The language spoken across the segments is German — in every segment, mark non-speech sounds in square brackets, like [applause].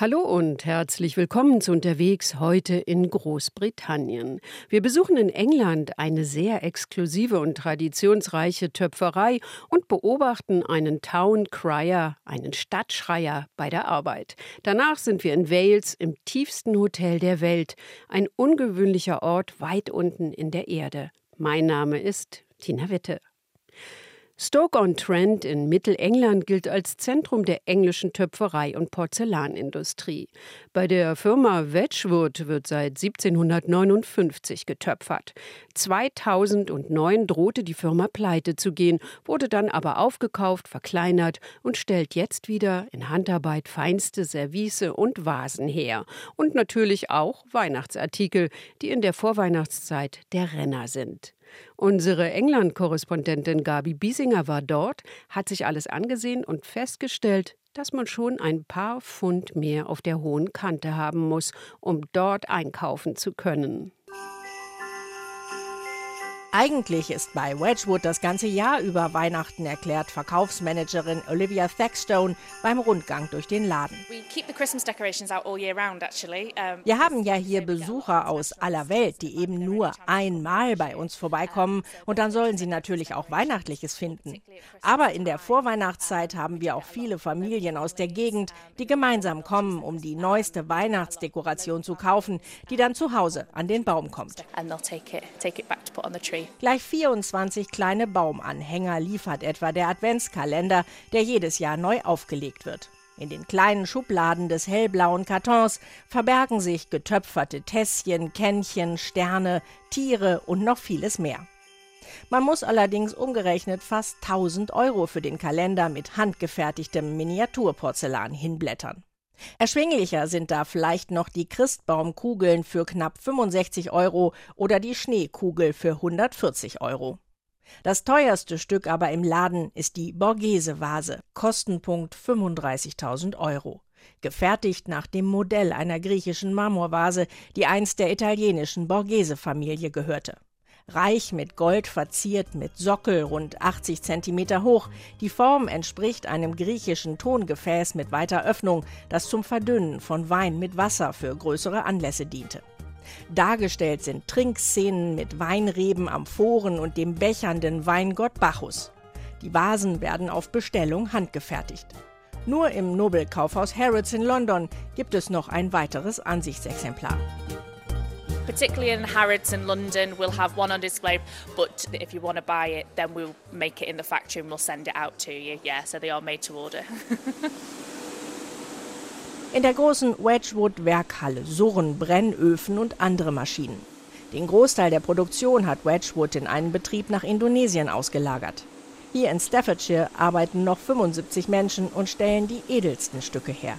Hallo und herzlich willkommen zu Unterwegs heute in Großbritannien. Wir besuchen in England eine sehr exklusive und traditionsreiche Töpferei und beobachten einen Town Crier, einen Stadtschreier bei der Arbeit. Danach sind wir in Wales im tiefsten Hotel der Welt, ein ungewöhnlicher Ort weit unten in der Erde. Mein Name ist Tina Witte. Stoke-on-Trent in Mittelengland gilt als Zentrum der englischen Töpferei und Porzellanindustrie. Bei der Firma Wedgwood wird seit 1759 getöpfert. 2009 drohte die Firma pleite zu gehen, wurde dann aber aufgekauft, verkleinert und stellt jetzt wieder in Handarbeit feinste Service und Vasen her. Und natürlich auch Weihnachtsartikel, die in der Vorweihnachtszeit der Renner sind. Unsere England-Korrespondentin Gabi Biesinger war dort, hat sich alles angesehen und festgestellt, dass man schon ein paar Pfund mehr auf der hohen Kante haben muss, um dort einkaufen zu können. Eigentlich ist bei Wedgwood das ganze Jahr über Weihnachten, erklärt Verkaufsmanagerin Olivia Thackstone beim Rundgang durch den Laden. Wir haben ja hier Besucher aus aller Welt, die eben nur einmal bei uns vorbeikommen. Und dann sollen sie natürlich auch Weihnachtliches finden. Aber in der Vorweihnachtszeit haben wir auch viele Familien aus der Gegend, die gemeinsam kommen, um die neueste Weihnachtsdekoration zu kaufen, die dann zu Hause an den Baum kommt. Gleich 24 kleine Baumanhänger liefert etwa der Adventskalender, der jedes Jahr neu aufgelegt wird. In den kleinen Schubladen des hellblauen Kartons verbergen sich getöpferte Tässchen, Kännchen, Sterne, Tiere und noch vieles mehr. Man muss allerdings umgerechnet fast 1000 Euro für den Kalender mit handgefertigtem Miniaturporzellan hinblättern. Erschwinglicher sind da vielleicht noch die Christbaumkugeln für knapp 65 Euro oder die Schneekugel für 140 Euro. Das teuerste Stück aber im Laden ist die Borghese-Vase, Kostenpunkt 35.000 Euro. Gefertigt nach dem Modell einer griechischen Marmorvase, die einst der italienischen Borghese-Familie gehörte reich mit Gold verziert, mit Sockel rund 80 cm hoch. Die Form entspricht einem griechischen Tongefäß mit weiter Öffnung, das zum Verdünnen von Wein mit Wasser für größere Anlässe diente. Dargestellt sind Trinkszenen mit Weinreben, Amphoren und dem bechernden Weingott Bacchus. Die Vasen werden auf Bestellung handgefertigt. Nur im Nobelkaufhaus Harrods in London gibt es noch ein weiteres Ansichtsexemplar particularly in Harrods in London, we'll have one on display. But if you want to buy it, then we'll make it in the factory and we'll send it out to you. Yeah, so they are made to order. [laughs] in der großen Wedgwood-Werkhalle surren Brennöfen und andere Maschinen. Den Großteil der Produktion hat Wedgwood in einen Betrieb nach Indonesien ausgelagert. Hier in Staffordshire arbeiten noch 75 Menschen und stellen die edelsten Stücke her.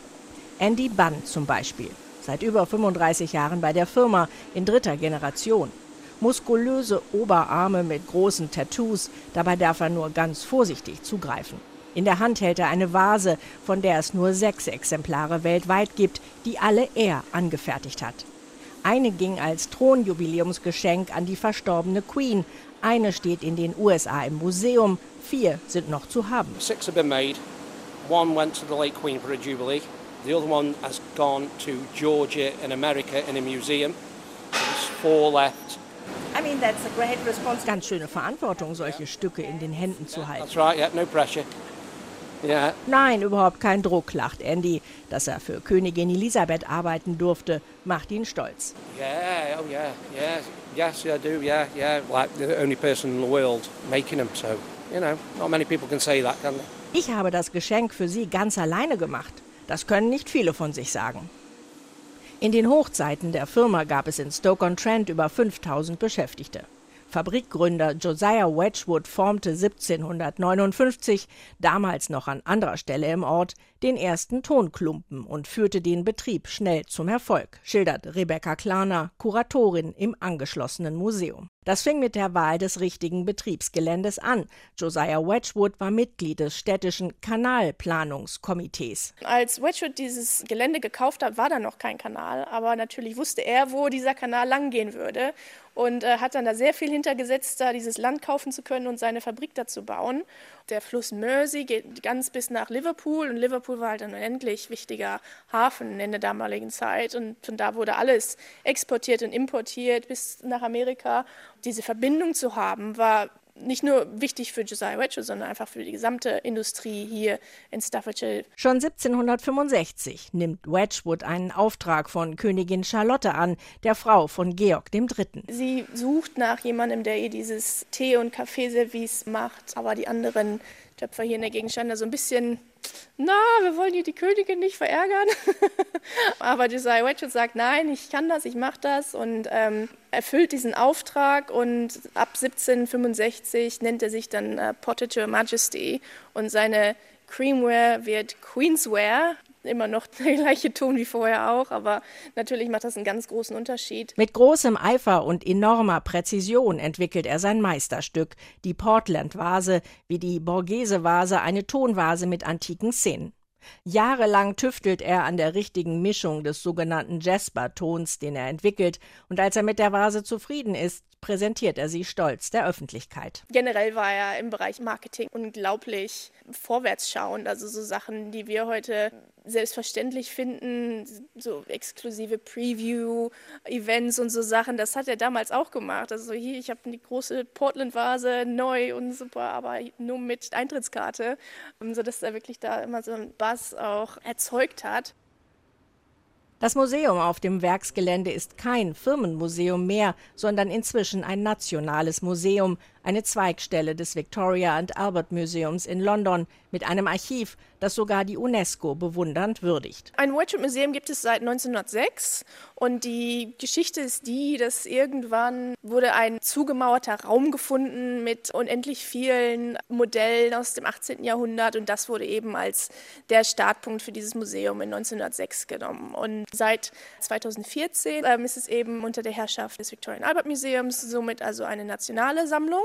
Andy Bunn zum Beispiel seit über 35 Jahren bei der Firma in dritter Generation. Muskulöse Oberarme mit großen Tattoos, dabei darf er nur ganz vorsichtig zugreifen. In der Hand hält er eine Vase, von der es nur sechs Exemplare weltweit gibt, die alle er angefertigt hat. Eine ging als Thronjubiläumsgeschenk an die verstorbene Queen, eine steht in den USA im Museum, vier sind noch zu haben. Six have been made. One went to the late Queen for a jubilee. The other one has gone to Georgia in America in a museum. There's four left. I mean, that's a great response. Ganz schöne Verantwortung, solche Stücke in den Händen zu halten. That's right, yeah, no pressure. Yeah. Nein, überhaupt kein Druck, lacht Andy. Dass er für Königin Elisabeth arbeiten durfte, macht ihn stolz. Yeah, oh yeah, yeah, yes, I do, yeah, yeah. Like the only person in the world making them, so, you know, not many people can say that, can they? Ich habe das Geschenk für Sie ganz alleine gemacht. Das können nicht viele von sich sagen. In den Hochzeiten der Firma gab es in Stoke-on-Trent über 5000 Beschäftigte. Fabrikgründer Josiah Wedgwood formte 1759, damals noch an anderer Stelle im Ort, den ersten Tonklumpen und führte den Betrieb schnell zum Erfolg, schildert Rebecca Klarner, Kuratorin im angeschlossenen Museum. Das fing mit der Wahl des richtigen Betriebsgeländes an. Josiah Wedgwood war Mitglied des städtischen Kanalplanungskomitees. Als Wedgwood dieses Gelände gekauft hat, war da noch kein Kanal, aber natürlich wusste er, wo dieser Kanal langgehen würde und äh, hat dann da sehr viel hintergesetzt, da dieses Land kaufen zu können und seine Fabrik dazu bauen. Der Fluss Mersey geht ganz bis nach Liverpool und Liverpool war halt ein unendlich wichtiger Hafen in der damaligen Zeit und von da wurde alles exportiert und importiert bis nach Amerika. Diese Verbindung zu haben, war nicht nur wichtig für Josiah Wedgwood, sondern einfach für die gesamte Industrie hier in Staffordshire. Schon 1765 nimmt Wedgwood einen Auftrag von Königin Charlotte an, der Frau von Georg III. Sie sucht nach jemandem, der ihr dieses Tee- und Kaffeeservice macht, aber die anderen Töpfer hier in der Gegend standen da so ein bisschen na, wir wollen hier die Königin nicht verärgern. [laughs] Aber Josiah Wedgwood sagt, nein, ich kann das, ich mache das und ähm, erfüllt diesen Auftrag und ab 1765 nennt er sich dann äh, Portraiture Majesty und seine Creamware wird Queensware, immer noch [laughs] der gleiche Ton wie vorher auch, aber natürlich macht das einen ganz großen Unterschied. Mit großem Eifer und enormer Präzision entwickelt er sein Meisterstück, die Portland-Vase, wie die Borghese-Vase, eine Tonvase mit antiken Szenen. Jahrelang tüftelt er an der richtigen Mischung des sogenannten Jasper-Tons, den er entwickelt, und als er mit der Vase zufrieden ist, präsentiert er sie stolz der Öffentlichkeit. Generell war er im Bereich Marketing unglaublich vorwärtsschauend, also so Sachen, die wir heute selbstverständlich finden, so exklusive Preview-Events und so Sachen, das hat er damals auch gemacht. Also hier, ich habe die große Portland-Vase neu und super, aber nur mit Eintrittskarte, sodass er wirklich da immer so einen Bass auch erzeugt hat. Das Museum auf dem Werksgelände ist kein Firmenmuseum mehr, sondern inzwischen ein nationales Museum, eine Zweigstelle des Victoria and Albert Museums in London mit einem Archiv, das sogar die UNESCO bewundernd würdigt. Ein Wedgwood Museum gibt es seit 1906 und die Geschichte ist die, dass irgendwann wurde ein zugemauerter Raum gefunden mit unendlich vielen Modellen aus dem 18. Jahrhundert und das wurde eben als der Startpunkt für dieses Museum in 1906 genommen. Und seit 2014 ähm, ist es eben unter der Herrschaft des Victoria and Albert Museums somit also eine nationale Sammlung.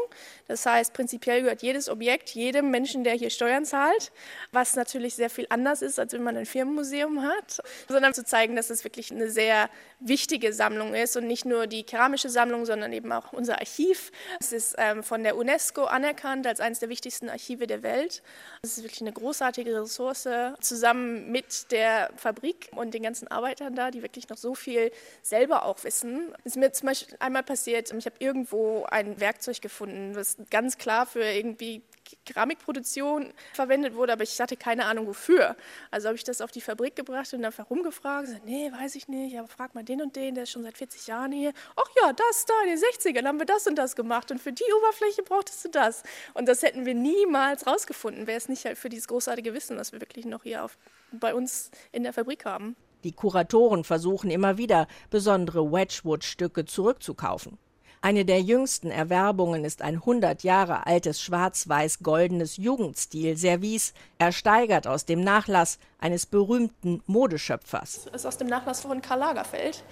Das heißt, prinzipiell gehört jedes Objekt jedem Menschen, der hier Steuern zahlt, was natürlich sehr viel anders ist, als wenn man ein Firmenmuseum hat, sondern zu zeigen, dass es wirklich eine sehr wichtige Sammlung ist und nicht nur die keramische Sammlung, sondern eben auch unser Archiv. Es ist ähm, von der UNESCO anerkannt als eines der wichtigsten Archive der Welt. Es ist wirklich eine großartige Ressource, zusammen mit der Fabrik und den ganzen Arbeitern da, die wirklich noch so viel selber auch wissen. Es ist mir zum Beispiel einmal passiert, ich habe irgendwo ein Werkzeug gefunden, was ganz klar für irgendwie Keramikproduktion verwendet wurde, aber ich hatte keine Ahnung wofür. Also habe ich das auf die Fabrik gebracht und einfach rumgefragt. So, nee, weiß ich nicht, aber frag mal den und den, der ist schon seit 40 Jahren hier. Ach ja, das da, in den 60ern haben wir das und das gemacht und für die Oberfläche brauchtest du das. Und das hätten wir niemals rausgefunden, wäre es nicht halt für dieses großartige Wissen, was wir wirklich noch hier auf, bei uns in der Fabrik haben. Die Kuratoren versuchen immer wieder, besondere Wedgwood-Stücke zurückzukaufen. Eine der jüngsten Erwerbungen ist ein 100 Jahre altes schwarz-weiß-goldenes Jugendstil-Service, ersteigert aus dem Nachlass eines berühmten Modeschöpfers. Das ist aus dem Nachlass von Karl Lagerfeld.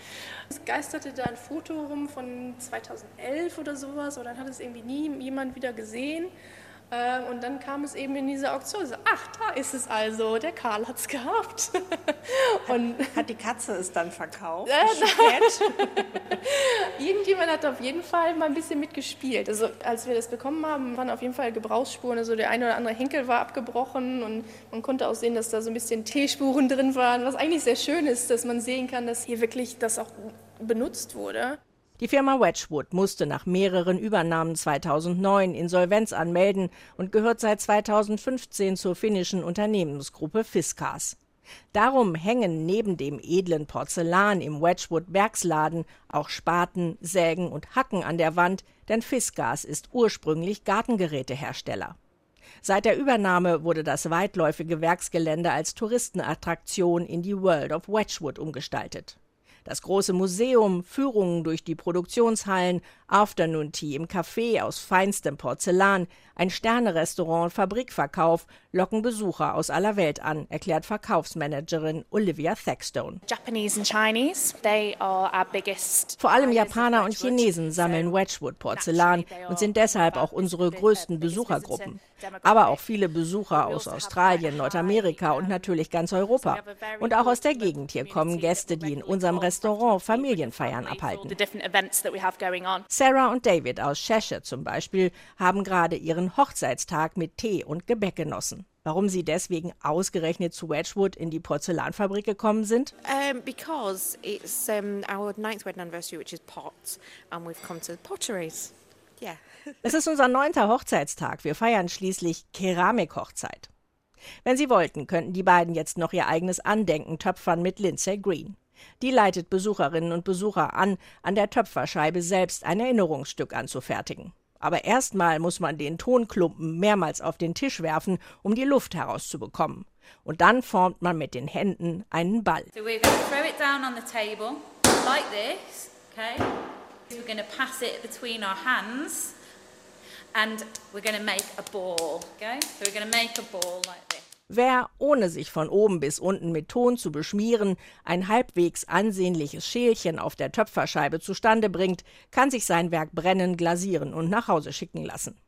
Es geisterte da ein Foto rum von 2011 oder sowas, und dann hat es irgendwie nie jemand wieder gesehen. Äh, und dann kam es eben in diese Auktion. So, ach, da ist es also. Der Karl hat es gehabt. [laughs] und hat die Katze es dann verkauft? Äh, [laughs] Irgendjemand hat auf jeden Fall mal ein bisschen mitgespielt. Also als wir das bekommen haben, waren auf jeden Fall Gebrauchsspuren. Also der eine oder andere Henkel war abgebrochen und man konnte auch sehen, dass da so ein bisschen T-Spuren drin waren. Was eigentlich sehr schön ist, dass man sehen kann, dass hier wirklich das auch benutzt wurde. Die Firma Wedgwood musste nach mehreren Übernahmen 2009 Insolvenz anmelden und gehört seit 2015 zur finnischen Unternehmensgruppe Fiskars. Darum hängen neben dem edlen Porzellan im Wedgwood Werksladen auch Spaten, Sägen und Hacken an der Wand, denn Fiskars ist ursprünglich Gartengerätehersteller. Seit der Übernahme wurde das weitläufige Werksgelände als Touristenattraktion in die World of Wedgwood umgestaltet. Das große Museum, Führungen durch die Produktionshallen, Afternoon Tea im Café aus feinstem Porzellan, ein Sternerestaurant, Fabrikverkauf locken Besucher aus aller Welt an, erklärt Verkaufsmanagerin Olivia Thackstone. Vor allem Japaner und Chinesen sammeln Wedgwood Porzellan und sind deshalb auch unsere größten Besuchergruppen. Aber auch viele Besucher aus Australien, Nordamerika und natürlich ganz Europa. Und auch aus der Gegend hier kommen Gäste, die in unserem Restaurant Familienfeiern abhalten. Sarah und David aus Cheshire zum Beispiel haben gerade ihren Hochzeitstag mit Tee und Gebäck genossen. Warum sie deswegen ausgerechnet zu Wedgwood in die Porzellanfabrik gekommen sind? Um, because it's um, our ninth wedding anniversary, which is pots, and we've come to potteries. Yeah. [laughs] es ist unser neunter Hochzeitstag. Wir feiern schließlich Keramikhochzeit. Wenn Sie wollten, könnten die beiden jetzt noch ihr eigenes Andenken töpfern mit Lindsay Green. Die leitet Besucherinnen und Besucher an, an der Töpferscheibe selbst ein Erinnerungsstück anzufertigen. Aber erstmal muss man den Tonklumpen mehrmals auf den Tisch werfen, um die Luft herauszubekommen. Und dann formt man mit den Händen einen Ball. So we're going to throw it down on the table like this, okay? We're going to pass it between our hands and we're going to make a ball, okay? So we're going to make a ball like this. Wer, ohne sich von oben bis unten mit Ton zu beschmieren, ein halbwegs ansehnliches Schälchen auf der Töpferscheibe zustande bringt, kann sich sein Werk brennen, glasieren und nach Hause schicken lassen.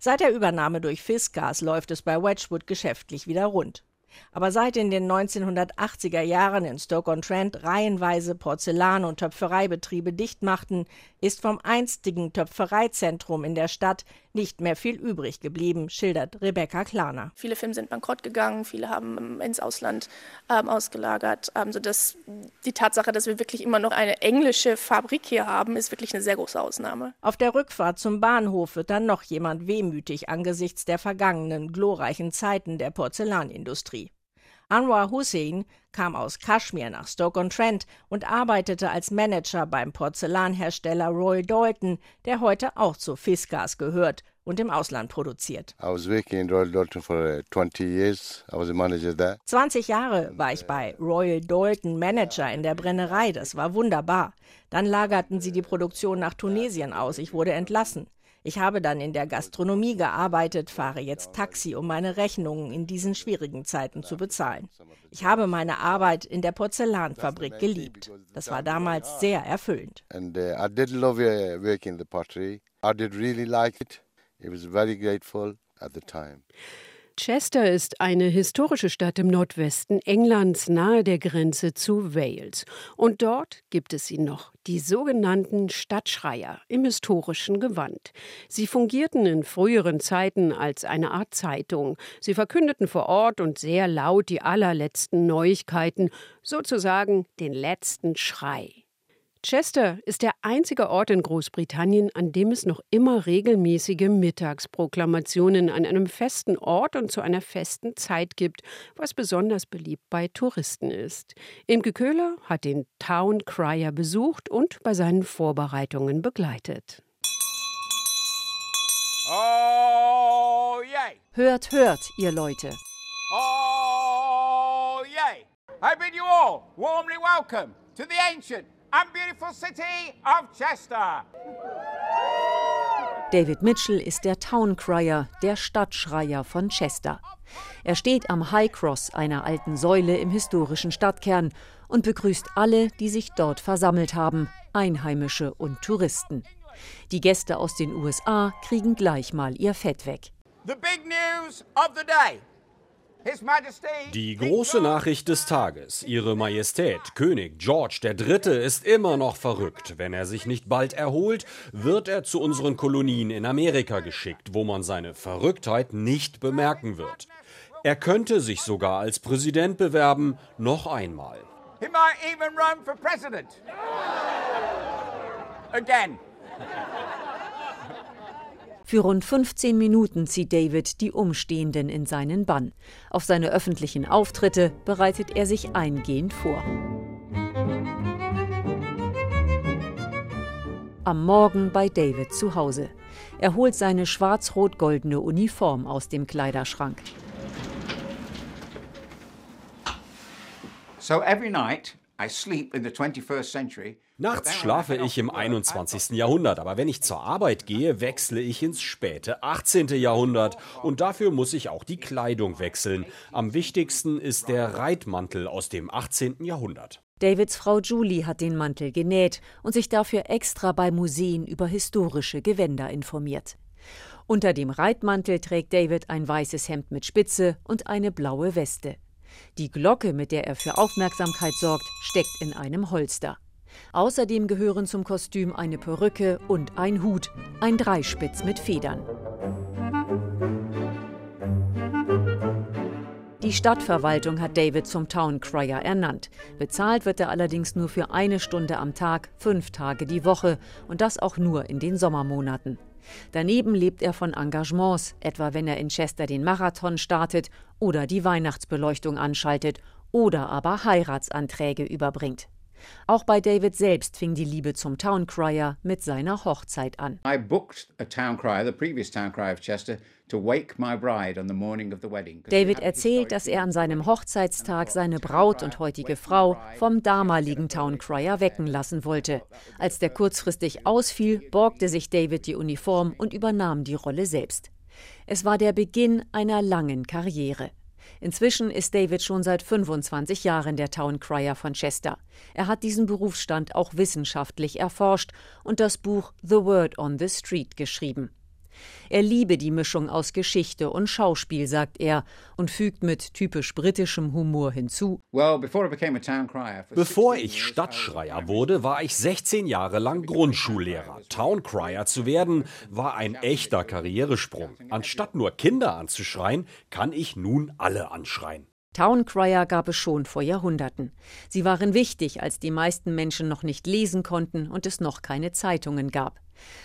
Seit der Übernahme durch Fiskars läuft es bei Wedgwood geschäftlich wieder rund. Aber seit in den 1980er Jahren in Stoke-on-Trent reihenweise Porzellan- und Töpfereibetriebe dicht machten, ist vom einstigen Töpfereizentrum in der Stadt nicht mehr viel übrig geblieben, schildert Rebecca Klarner. Viele Firmen sind bankrott gegangen, viele haben ins Ausland ähm, ausgelagert, ähm, sodass die Tatsache, dass wir wirklich immer noch eine englische Fabrik hier haben, ist wirklich eine sehr große Ausnahme. Auf der Rückfahrt zum Bahnhof wird dann noch jemand wehmütig angesichts der vergangenen glorreichen Zeiten der Porzellanindustrie. Anwar Hussein kam aus Kaschmir nach Stoke-on-Trent und arbeitete als Manager beim Porzellanhersteller Roy Dalton, der heute auch zu Fiskars gehört und im Ausland produziert. 20 Jahre war ich bei Royal Dalton Manager in der Brennerei, das war wunderbar. Dann lagerten sie die Produktion nach Tunesien aus, ich wurde entlassen. Ich habe dann in der Gastronomie gearbeitet, fahre jetzt Taxi, um meine Rechnungen in diesen schwierigen Zeiten zu bezahlen. Ich habe meine Arbeit in der Porzellanfabrik geliebt. Das war damals sehr erfüllend. And uh, I did in the pottery. I did really like at the time. Chester ist eine historische Stadt im Nordwesten Englands nahe der Grenze zu Wales. Und dort gibt es sie noch, die sogenannten Stadtschreier im historischen Gewand. Sie fungierten in früheren Zeiten als eine Art Zeitung. Sie verkündeten vor Ort und sehr laut die allerletzten Neuigkeiten, sozusagen den letzten Schrei. Chester ist der einzige Ort in Großbritannien, an dem es noch immer regelmäßige Mittagsproklamationen an einem festen Ort und zu einer festen Zeit gibt, was besonders beliebt bei Touristen ist. Imke Köhler hat den Town Crier besucht und bei seinen Vorbereitungen begleitet. Oh, yay. Hört, hört, ihr Leute. Oh, yay. I bid you all warmly welcome to the ancient and beautiful city of Chester. David Mitchell ist der Town Crier, der Stadtschreier von Chester. Er steht am High Cross, einer alten Säule im historischen Stadtkern, und begrüßt alle, die sich dort versammelt haben, Einheimische und Touristen. Die Gäste aus den USA kriegen gleich mal ihr Fett weg. The big news of the day. Die große Nachricht des Tages. Ihre Majestät, König George III. ist immer noch verrückt. Wenn er sich nicht bald erholt, wird er zu unseren Kolonien in Amerika geschickt, wo man seine Verrücktheit nicht bemerken wird. Er könnte sich sogar als Präsident bewerben, noch einmal. He might even run for president. Again. Für rund 15 Minuten zieht David die Umstehenden in seinen Bann. Auf seine öffentlichen Auftritte bereitet er sich eingehend vor. Am Morgen bei David zu Hause. Er holt seine schwarz-rot-goldene Uniform aus dem Kleiderschrank. So every night Nachts schlafe ich im 21. Jahrhundert, aber wenn ich zur Arbeit gehe, wechsle ich ins späte 18. Jahrhundert und dafür muss ich auch die Kleidung wechseln. Am wichtigsten ist der Reitmantel aus dem 18. Jahrhundert. Davids Frau Julie hat den Mantel genäht und sich dafür extra bei Museen über historische Gewänder informiert. Unter dem Reitmantel trägt David ein weißes Hemd mit Spitze und eine blaue Weste. Die Glocke, mit der er für Aufmerksamkeit sorgt, steckt in einem Holster. Außerdem gehören zum Kostüm eine Perücke und ein Hut, ein Dreispitz mit Federn. Die Stadtverwaltung hat David zum Town Crier ernannt. Bezahlt wird er allerdings nur für eine Stunde am Tag, fünf Tage die Woche und das auch nur in den Sommermonaten. Daneben lebt er von Engagements, etwa wenn er in Chester den Marathon startet oder die Weihnachtsbeleuchtung anschaltet oder aber Heiratsanträge überbringt. Auch bei David selbst fing die Liebe zum Town Crier mit seiner Hochzeit an. I booked a town crier, the previous town crier of Chester, David erzählt, dass er an seinem Hochzeitstag seine Braut und heutige Frau vom damaligen Town Crier wecken lassen wollte. Als der kurzfristig ausfiel, borgte sich David die Uniform und übernahm die Rolle selbst. Es war der Beginn einer langen Karriere. Inzwischen ist David schon seit 25 Jahren der Town Crier von Chester. Er hat diesen Berufsstand auch wissenschaftlich erforscht und das Buch The Word on the Street geschrieben. Er liebe die Mischung aus Geschichte und Schauspiel, sagt er, und fügt mit typisch britischem Humor hinzu. Bevor ich Stadtschreier wurde, war ich 16 Jahre lang Grundschullehrer. Towncrier zu werden, war ein echter Karrieresprung. Anstatt nur Kinder anzuschreien, kann ich nun alle anschreien. Towncrier gab es schon vor Jahrhunderten. Sie waren wichtig, als die meisten Menschen noch nicht lesen konnten und es noch keine Zeitungen gab.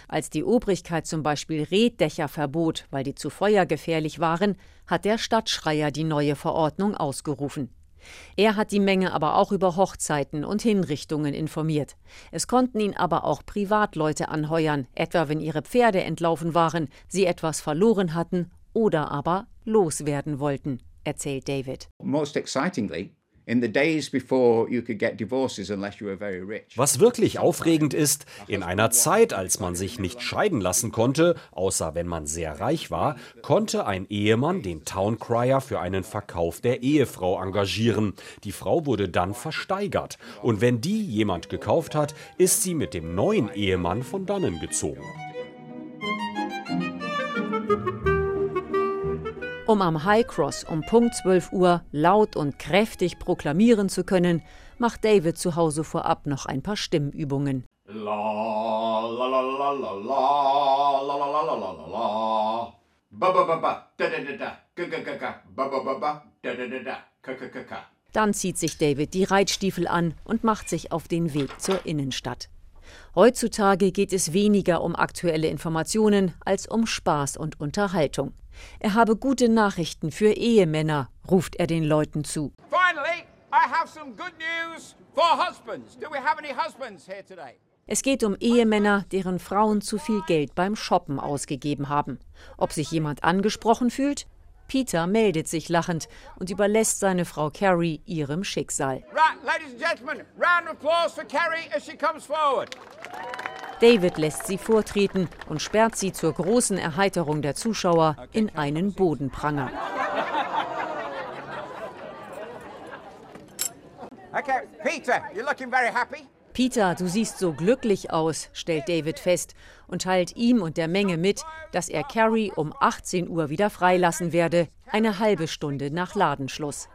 Als die Obrigkeit zum Beispiel Reddächer verbot, weil die zu feuergefährlich waren, hat der Stadtschreier die neue Verordnung ausgerufen. Er hat die Menge aber auch über Hochzeiten und Hinrichtungen informiert. Es konnten ihn aber auch Privatleute anheuern, etwa wenn ihre Pferde entlaufen waren, sie etwas verloren hatten oder aber loswerden wollten, erzählt David. Most excitingly, was wirklich aufregend ist, in einer Zeit, als man sich nicht scheiden lassen konnte, außer wenn man sehr reich war, konnte ein Ehemann den Towncrier für einen Verkauf der Ehefrau engagieren. Die Frau wurde dann versteigert. Und wenn die jemand gekauft hat, ist sie mit dem neuen Ehemann von dannen gezogen. Um am High Cross um Punkt 12 Uhr laut und kräftig proklamieren zu können, macht David zu Hause vorab noch ein paar Stimmübungen. Dann zieht sich David die Reitstiefel an und macht sich auf den Weg zur Innenstadt. Heutzutage geht es weniger um aktuelle Informationen als um Spaß und Unterhaltung. Er habe gute Nachrichten für Ehemänner, ruft er den Leuten zu. Es geht um Ehemänner, deren Frauen zu viel Geld beim Shoppen ausgegeben haben. Ob sich jemand angesprochen fühlt? Peter meldet sich lachend und überlässt seine Frau Carrie ihrem Schicksal. David lässt sie vortreten und sperrt sie zur großen Erheiterung der Zuschauer in einen Bodenpranger. Okay, Peter, you're looking very happy. Peter, du siehst so glücklich aus, stellt David fest und teilt ihm und der Menge mit, dass er Carrie um 18 Uhr wieder freilassen werde, eine halbe Stunde nach Ladenschluss.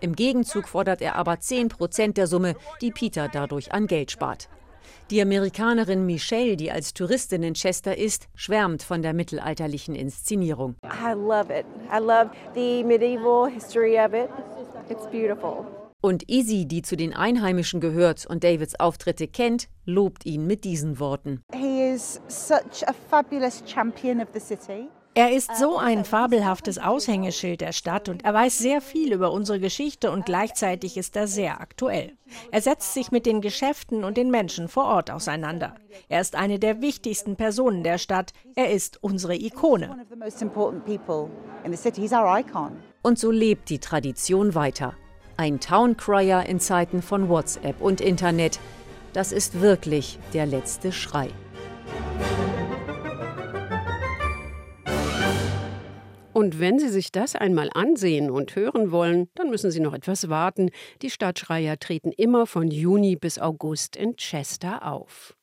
Im Gegenzug fordert er aber 10 Prozent der Summe, die Peter dadurch an Geld spart. Die Amerikanerin Michelle, die als Touristin in Chester ist, schwärmt von der mittelalterlichen Inszenierung. I love it. I love the medieval history of it. It's beautiful. Und Izzy, die zu den Einheimischen gehört und Davids Auftritte kennt, lobt ihn mit diesen Worten. Er ist so ein fabelhaftes Aushängeschild der Stadt und er weiß sehr viel über unsere Geschichte und gleichzeitig ist er sehr aktuell. Er setzt sich mit den Geschäften und den Menschen vor Ort auseinander. Er ist eine der wichtigsten Personen der Stadt. Er ist unsere Ikone. Und so lebt die Tradition weiter. Ein Towncrier in Zeiten von WhatsApp und Internet. Das ist wirklich der letzte Schrei. Und wenn Sie sich das einmal ansehen und hören wollen, dann müssen Sie noch etwas warten. Die Stadtschreier treten immer von Juni bis August in Chester auf.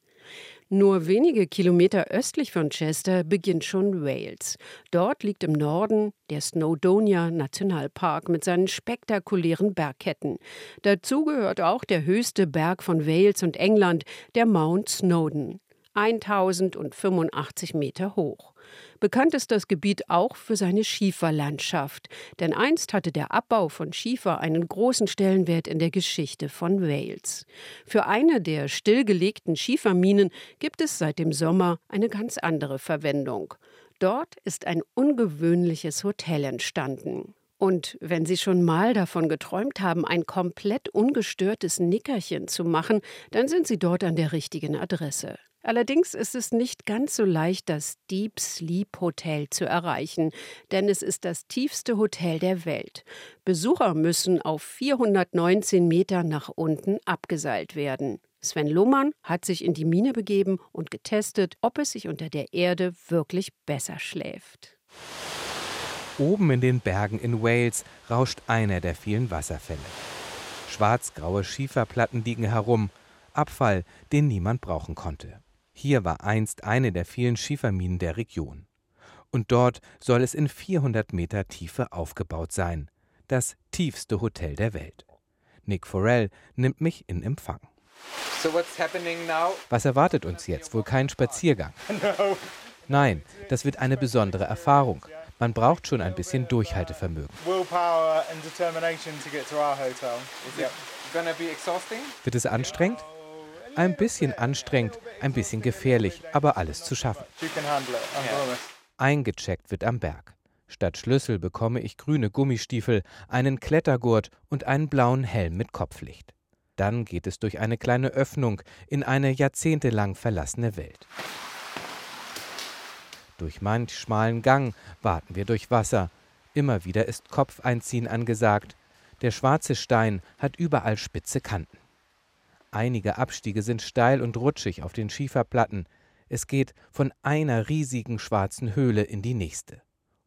Nur wenige Kilometer östlich von Chester beginnt schon Wales. Dort liegt im Norden der Snowdonia Nationalpark mit seinen spektakulären Bergketten. Dazu gehört auch der höchste Berg von Wales und England, der Mount Snowdon. 1085 Meter hoch. Bekannt ist das Gebiet auch für seine Schieferlandschaft, denn einst hatte der Abbau von Schiefer einen großen Stellenwert in der Geschichte von Wales. Für eine der stillgelegten Schieferminen gibt es seit dem Sommer eine ganz andere Verwendung. Dort ist ein ungewöhnliches Hotel entstanden. Und wenn Sie schon mal davon geträumt haben, ein komplett ungestörtes Nickerchen zu machen, dann sind Sie dort an der richtigen Adresse. Allerdings ist es nicht ganz so leicht, das Deep Sleep Hotel zu erreichen, denn es ist das tiefste Hotel der Welt. Besucher müssen auf 419 Meter nach unten abgeseilt werden. Sven Lohmann hat sich in die Mine begeben und getestet, ob es sich unter der Erde wirklich besser schläft. Oben in den Bergen in Wales rauscht einer der vielen Wasserfälle. Schwarzgraue Schieferplatten liegen herum, Abfall, den niemand brauchen konnte. Hier war einst eine der vielen Schieferminen der Region. Und dort soll es in 400 Meter Tiefe aufgebaut sein. Das tiefste Hotel der Welt. Nick Forell nimmt mich in Empfang. Was erwartet uns jetzt? Wohl kein Spaziergang? [laughs] Nein, das wird eine besondere Erfahrung. Man braucht schon ein bisschen Durchhaltevermögen. Wird es anstrengend? Ein bisschen anstrengend, ein bisschen gefährlich, aber alles zu schaffen. Eingecheckt wird am Berg. Statt Schlüssel bekomme ich grüne Gummistiefel, einen Klettergurt und einen blauen Helm mit Kopflicht. Dann geht es durch eine kleine Öffnung in eine jahrzehntelang verlassene Welt. Durch manch schmalen Gang warten wir durch Wasser. Immer wieder ist Kopfeinziehen angesagt. Der schwarze Stein hat überall spitze Kanten. Einige Abstiege sind steil und rutschig auf den Schieferplatten. Es geht von einer riesigen schwarzen Höhle in die nächste.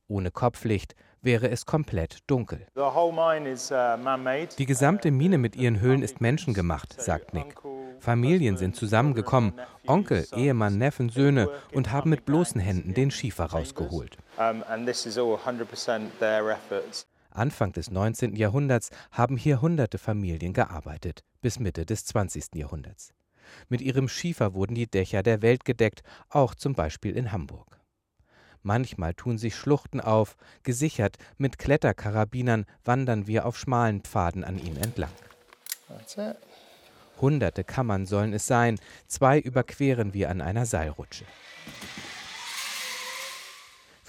Ohne Kopflicht wäre es komplett dunkel. Uh, die gesamte Mine mit ihren Höhlen ist menschengemacht, sagt Nick. Familien sind zusammengekommen, Onkel, Ehemann, Neffen, Söhne und haben mit bloßen Händen den Schiefer rausgeholt. Anfang des 19. Jahrhunderts haben hier hunderte Familien gearbeitet, bis Mitte des 20. Jahrhunderts. Mit ihrem Schiefer wurden die Dächer der Welt gedeckt, auch zum Beispiel in Hamburg. Manchmal tun sich Schluchten auf, gesichert mit Kletterkarabinern wandern wir auf schmalen Pfaden an ihnen entlang. Hunderte Kammern sollen es sein, zwei überqueren wir an einer Seilrutsche.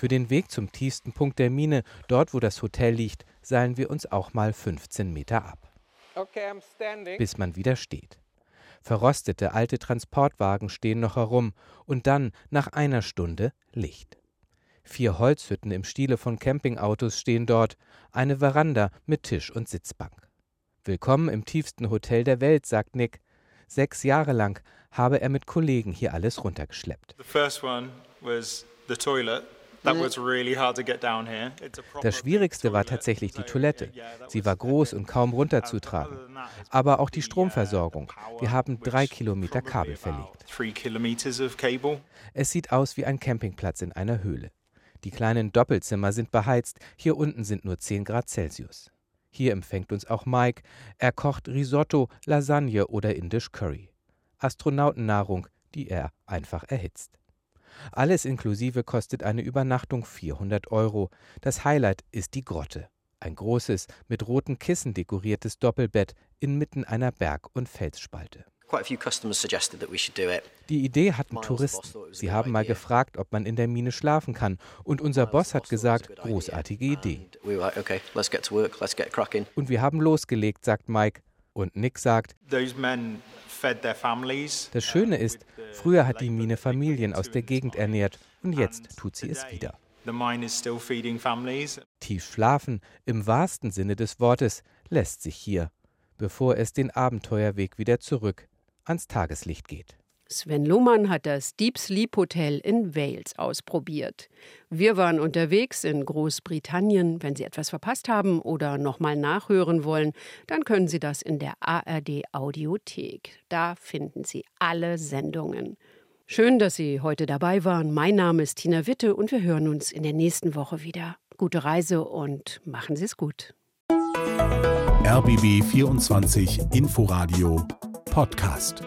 Für den Weg zum tiefsten Punkt der Mine, dort wo das Hotel liegt, seilen wir uns auch mal 15 Meter ab. Okay, bis man wieder steht. Verrostete alte Transportwagen stehen noch herum und dann, nach einer Stunde, Licht. Vier Holzhütten im Stile von Campingautos stehen dort, eine Veranda mit Tisch und Sitzbank. Willkommen im tiefsten Hotel der Welt, sagt Nick. Sechs Jahre lang habe er mit Kollegen hier alles runtergeschleppt. The first one was the toilet. Das Schwierigste war tatsächlich die Toilette. Sie war groß und kaum [laughs] runterzutragen. Aber auch die Stromversorgung. Wir haben drei Kilometer Kabel verlegt. Es sieht aus wie ein Campingplatz in einer Höhle. Die kleinen Doppelzimmer sind beheizt, hier unten sind nur 10 Grad Celsius. Hier empfängt uns auch Mike. Er kocht Risotto, Lasagne oder indisch Curry. Astronautennahrung, die er einfach erhitzt. Alles inklusive kostet eine Übernachtung 400 Euro. Das Highlight ist die Grotte. Ein großes, mit roten Kissen dekoriertes Doppelbett inmitten einer Berg- und Felsspalte. Die Idee hatten Touristen. Sie haben mal gefragt, ob man in der Mine schlafen kann. Und unser Boss hat gesagt, großartige Idee. Und wir haben losgelegt, sagt Mike. Und Nick sagt, das Schöne ist, früher hat die Mine Familien aus der Gegend ernährt und jetzt tut sie es wieder. Tief schlafen, im wahrsten Sinne des Wortes, lässt sich hier, bevor es den Abenteuerweg wieder zurück ans Tageslicht geht. Sven Lohmann hat das Deep Sleep Hotel in Wales ausprobiert. Wir waren unterwegs in Großbritannien. Wenn Sie etwas verpasst haben oder nochmal nachhören wollen, dann können Sie das in der ARD Audiothek. Da finden Sie alle Sendungen. Schön, dass Sie heute dabei waren. Mein Name ist Tina Witte und wir hören uns in der nächsten Woche wieder. Gute Reise und machen Sie es gut. RBB 24 Inforadio Podcast.